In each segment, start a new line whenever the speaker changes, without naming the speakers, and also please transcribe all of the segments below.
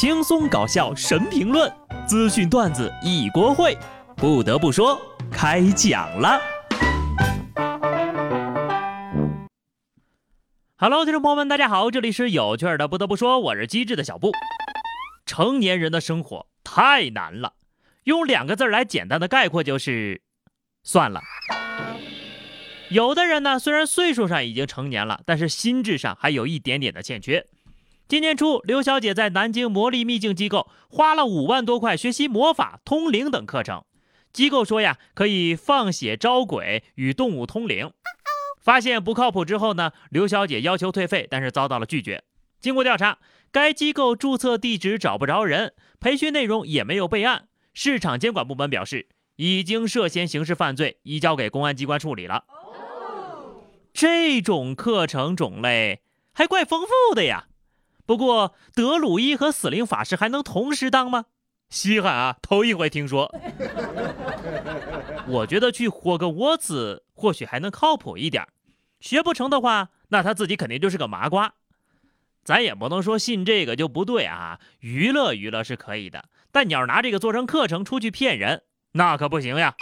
轻松搞笑神评论，资讯段子一锅烩。不得不说，开讲了。Hello，听众朋友们，大家好，这里是有趣的。不得不说，我是机智的小布。成年人的生活太难了，用两个字来简单的概括就是算了。有的人呢，虽然岁数上已经成年了，但是心智上还有一点点的欠缺。今年初，刘小姐在南京魔力秘境机构花了五万多块学习魔法、通灵等课程。机构说呀，可以放血招鬼、与动物通灵。发现不靠谱之后呢，刘小姐要求退费，但是遭到了拒绝。经过调查，该机构注册地址找不着人，培训内容也没有备案。市场监管部门表示，已经涉嫌刑事犯罪，移交给公安机关处理了。这种课程种类还怪丰富的呀。不过德鲁伊和死灵法师还能同时当吗？稀罕啊，头一回听说。我觉得去霍格沃茨或许还能靠谱一点，学不成的话，那他自己肯定就是个麻瓜。咱也不能说信这个就不对啊，娱乐娱乐是可以的，但你要是拿这个做成课程出去骗人，那可不行呀。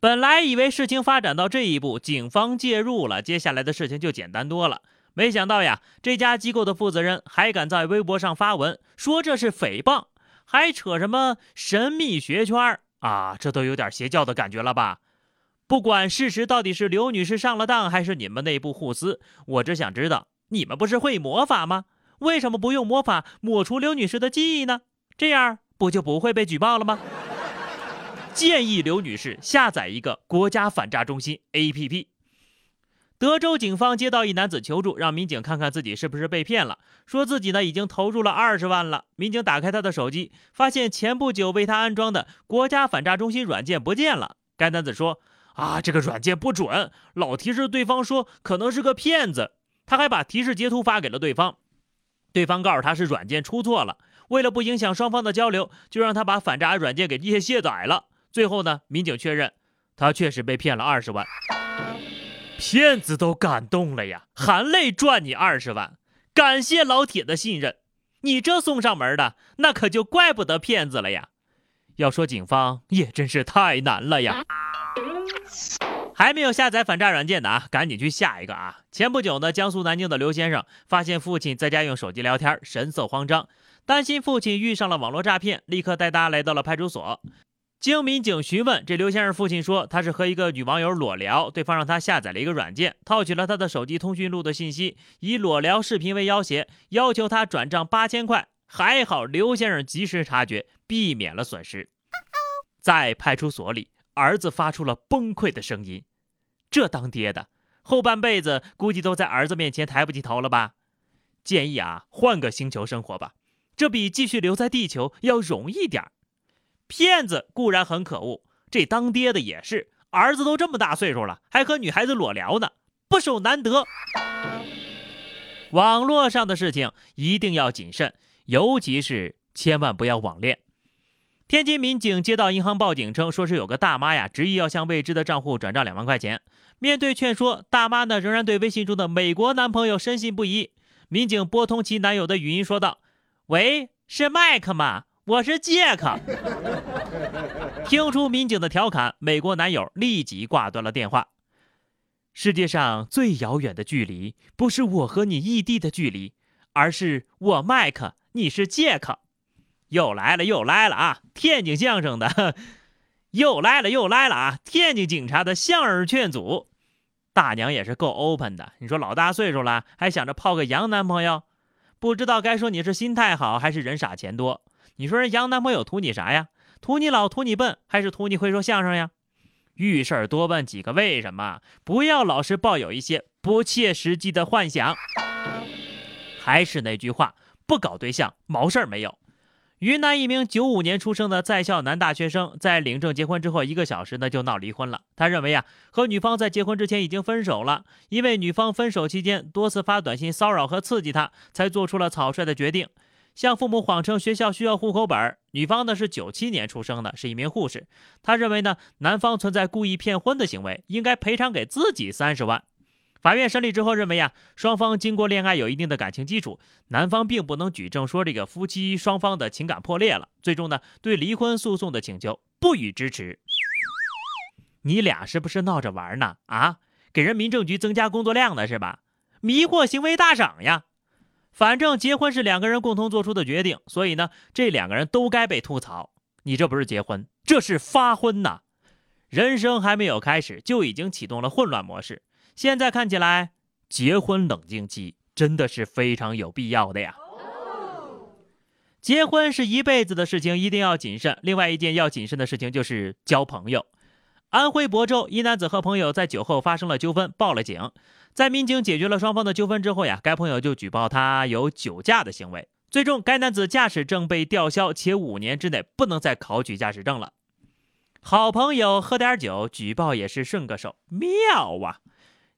本来以为事情发展到这一步，警方介入了，接下来的事情就简单多了。没想到呀，这家机构的负责人还敢在微博上发文说这是诽谤，还扯什么神秘学圈啊，这都有点邪教的感觉了吧？不管事实到底是刘女士上了当，还是你们内部互撕，我只想知道，你们不是会魔法吗？为什么不用魔法抹除刘女士的记忆呢？这样不就不会被举报了吗？建议刘女士下载一个国家反诈中心 APP。德州警方接到一男子求助，让民警看看自己是不是被骗了，说自己呢已经投入了二十万了。民警打开他的手机，发现前不久为他安装的国家反诈中心软件不见了。该男子说：“啊，这个软件不准，老提示对方说可能是个骗子。”他还把提示截图发给了对方，对方告诉他是软件出错了。为了不影响双方的交流，就让他把反诈软件给卸卸载了。最后呢，民警确认他确实被骗了二十万。骗子都感动了呀，含泪赚你二十万，感谢老铁的信任。你这送上门的，那可就怪不得骗子了呀。要说警方也真是太难了呀。还没有下载反诈软件的啊，赶紧去下一个啊。前不久呢，江苏南京的刘先生发现父亲在家用手机聊天，神色慌张，担心父亲遇上了网络诈骗，立刻带他来到了派出所。经民警询问，这刘先生父亲说，他是和一个女网友裸聊，对方让他下载了一个软件，套取了他的手机通讯录的信息，以裸聊视频为要挟，要求他转账八千块。还好刘先生及时察觉，避免了损失。在派出所里，儿子发出了崩溃的声音。这当爹的，后半辈子估计都在儿子面前抬不起头了吧？建议啊，换个星球生活吧，这比继续留在地球要容易点儿。骗子固然很可恶，这当爹的也是，儿子都这么大岁数了，还和女孩子裸聊呢，不守难得。网络上的事情一定要谨慎，尤其是千万不要网恋。天津民警接到银行报警称，说是有个大妈呀，执意要向未知的账户转账两万块钱。面对劝说，大妈呢仍然对微信中的美国男朋友深信不疑。民警拨通其男友的语音说道：“喂，是麦克吗？”我是杰克。听出民警的调侃，美国男友立即挂断了电话。世界上最遥远的距离，不是我和你异地的距离，而是我麦克，你是杰克。又来了又来了啊！天津相声的，又来了又来了啊！天津警察的相声劝阻，大娘也是够 open 的。你说老大岁数了，还想着泡个洋男朋友，不知道该说你是心态好，还是人傻钱多。你说人洋男朋友图你啥呀？图你老，图你笨，还是图你会说相声呀？遇事儿多问几个为什么，不要老是抱有一些不切实际的幻想。还是那句话，不搞对象，毛事儿没有。云南一名九五年出生的在校男大学生，在领证结婚之后一个小时呢，就闹离婚了。他认为呀，和女方在结婚之前已经分手了，因为女方分手期间多次发短信骚扰和刺激他，才做出了草率的决定。向父母谎称学校需要户口本女方呢是九七年出生的，是一名护士。她认为呢男方存在故意骗婚的行为，应该赔偿给自己三十万。法院审理之后认为呀，双方经过恋爱有一定的感情基础，男方并不能举证说这个夫妻双方的情感破裂了，最终呢对离婚诉讼的请求不予支持。你俩是不是闹着玩呢？啊，给人民政局增加工作量呢是吧？迷惑行为大赏呀！反正结婚是两个人共同做出的决定，所以呢，这两个人都该被吐槽。你这不是结婚，这是发婚呐！人生还没有开始，就已经启动了混乱模式。现在看起来，结婚冷静期真的是非常有必要的呀。结婚是一辈子的事情，一定要谨慎。另外一件要谨慎的事情就是交朋友。安徽亳州一男子和朋友在酒后发生了纠纷，报了警。在民警解决了双方的纠纷之后呀，该朋友就举报他有酒驾的行为。最终，该男子驾驶证被吊销，且五年之内不能再考取驾驶证了。好朋友喝点酒，举报也是顺个手，妙啊！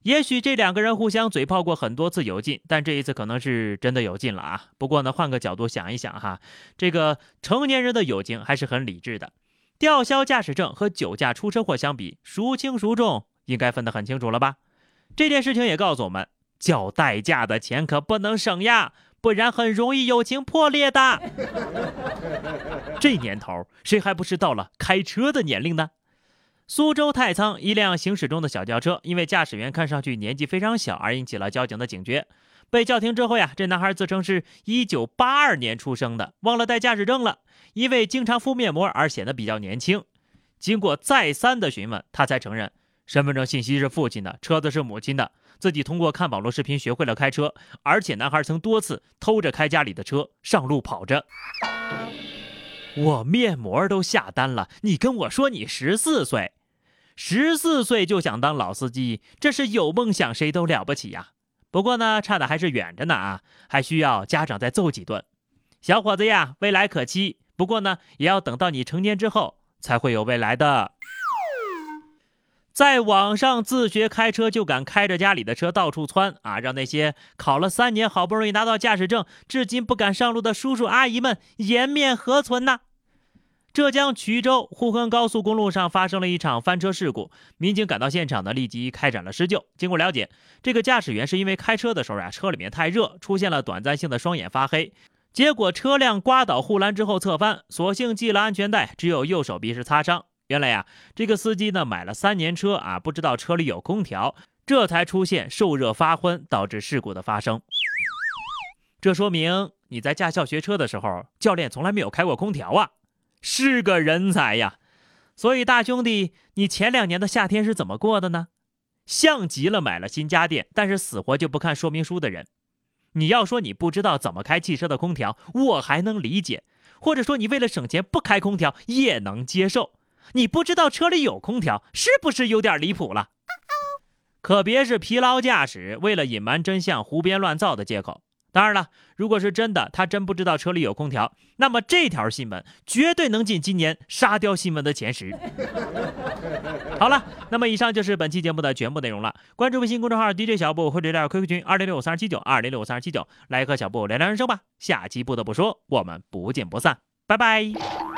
也许这两个人互相嘴炮过很多次有劲，但这一次可能是真的有劲了啊！不过呢，换个角度想一想哈，这个成年人的友情还是很理智的。吊销驾驶证和酒驾出车祸相比，孰轻孰重，应该分得很清楚了吧？这件事情也告诉我们，叫代驾的钱可不能省呀，不然很容易友情破裂的。这年头，谁还不是到了开车的年龄呢？苏州太仓一辆行驶中的小轿车，因为驾驶员看上去年纪非常小，而引起了交警的警觉。被叫停之后呀，这男孩自称是一九八二年出生的，忘了带驾驶证了。因为经常敷面膜而显得比较年轻。经过再三的询问，他才承认身份证信息是父亲的，车子是母亲的，自己通过看网络视频学会了开车，而且男孩曾多次偷着开家里的车上路跑着。我面膜都下单了，你跟我说你十四岁？十四岁就想当老司机，这是有梦想谁都了不起呀。不过呢，差的还是远着呢啊，还需要家长再揍几顿。小伙子呀，未来可期，不过呢，也要等到你成年之后才会有未来的。在网上自学开车就敢开着家里的车到处窜啊，让那些考了三年好不容易拿到驾驶证，至今不敢上路的叔叔阿姨们颜面何存呢？浙江衢州沪昆高速公路上发生了一场翻车事故，民警赶到现场呢，立即开展了施救。经过了解，这个驾驶员是因为开车的时候呀，车里面太热，出现了短暂性的双眼发黑，结果车辆刮倒护栏之后侧翻，所幸系了安全带，只有右手臂是擦伤。原来呀，这个司机呢买了三年车啊，不知道车里有空调，这才出现受热发昏，导致事故的发生。这说明你在驾校学车的时候，教练从来没有开过空调啊。是个人才呀，所以大兄弟，你前两年的夏天是怎么过的呢？像极了买了新家电，但是死活就不看说明书的人。你要说你不知道怎么开汽车的空调，我还能理解；或者说你为了省钱不开空调，也能接受。你不知道车里有空调，是不是有点离谱了？可别是疲劳驾驶，为了隐瞒真相胡编乱造的借口。当然了，如果是真的，他真不知道车里有空调，那么这条新闻绝对能进今年沙雕新闻的前十。好了，那么以上就是本期节目的全部内容了。关注微信公众号 DJ 小布或者加 QQ 群二零六五三二七九二零六五三二七九，来和小布聊聊人生吧。下期不得不说，我们不见不散，拜拜。